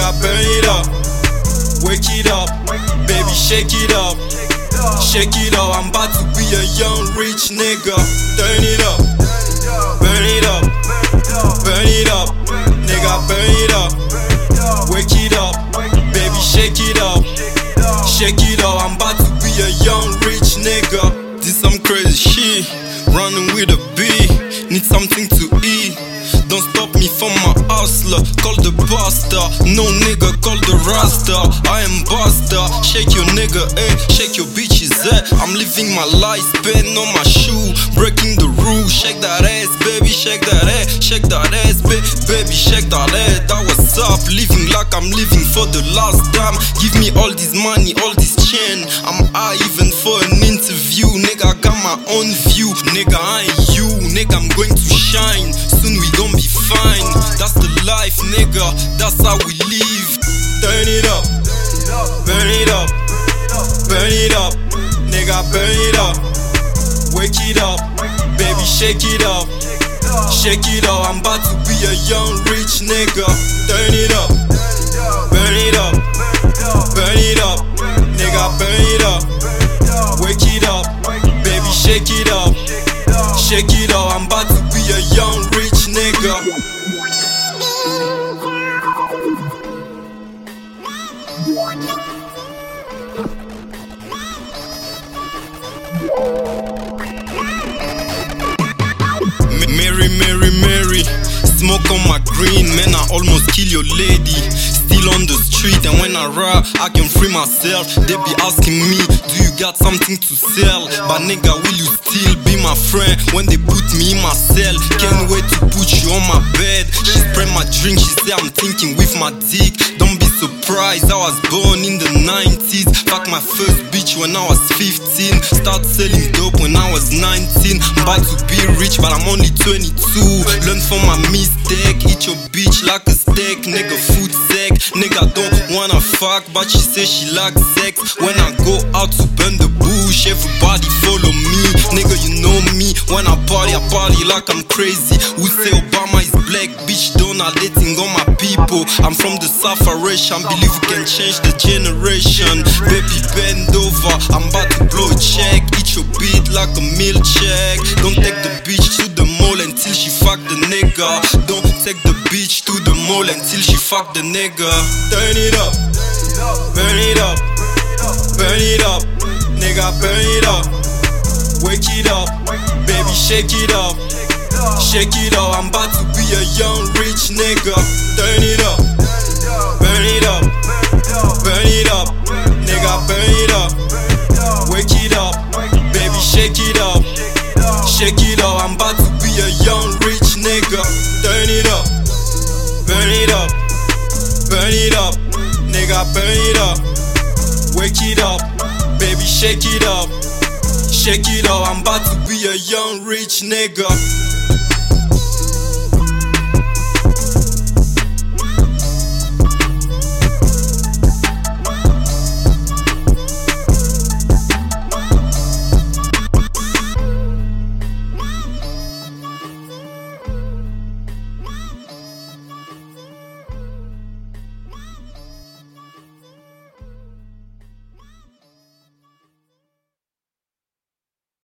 nigga, burn it up. Wake it up, baby, shake it up. Shake it up, I'm about to be a young rich nigga. Turn it up, burn it up, burn it up, nigga, burn it up. Wake it up, baby, shake it up. Shake it up, I'm about to be a young rich nigga. This some crazy shit, running with a B. Need something to hustler. Call the buster. No nigga, call the rasta. I am buster. Shake your nigga, eh? Shake your bitches, eh? I'm living my life, pen on my shoe. Breaking the rules. Shake that ass, baby. Shake that ass. Shake that ass, ba- baby. Shake that ass. That was up. Living like I'm living for the last time. Give me all this money, all this chain. I'm high even for an interview. Nigga, I got my own view. Nigga, I ain't you. Nigga, I'm going to shine. Soon we gon' be fine. That's the life, nigga. That's how we live. Turn it up, burn it up, burn it up, nigga, burn it up. Wake it up, baby, shake it up, shake it up. I'm about to be a young rich nigga. Turn it up, burn it up, burn it up, nigga, burn it up. Wake it up, baby, shake it up, shake it up. I'm about to be a young rich nigga. M- Mary. Smoke on my green, man. I almost kill your lady. Still on the street, and when I rap, I can free myself. They be asking me, Do you got something to sell? But nigga, will you still be my friend when they put me in my cell? Can't wait to put you on my bed. She spread my drink, she say I'm thinking with my dick. Don't be surprised, I was born in the 90s. Fuck my first bitch when I was 15. Start selling dope when I was 19. I'm about to be rich, but I'm only 22. Learn from my mistake. Eat your bitch like a steak, nigga. Food sick, nigga don't wanna fuck, but she say she like sex. When I go out to burn the bush, everybody follow me, nigga. You know me. When I party, I party like I'm crazy. Who say Obama is black? Bitch, don't I dating all my people. I'm from the South I believe we can change the generation. Baby, bend over, I'm about to blow a check. Eat your beat like a check. Don't take the nigga. Don't take the bitch to the mall until she fuck the nigga. Turn it up, burn it up, burn it up, nigga, burn it up. Wake it up, baby, shake it up. Shake it up, I'm about to be a young rich nigga. Turn it up, burn it up, burn it up, nigga, burn it up. Wake it up, baby, shake it up, shake it up. I'm about to be a young nigga. Turn it up, burn it up, burn it up, nigga, burn it up. Wake it up, baby, shake it up. Shake it up, I'm about to be a young rich nigga.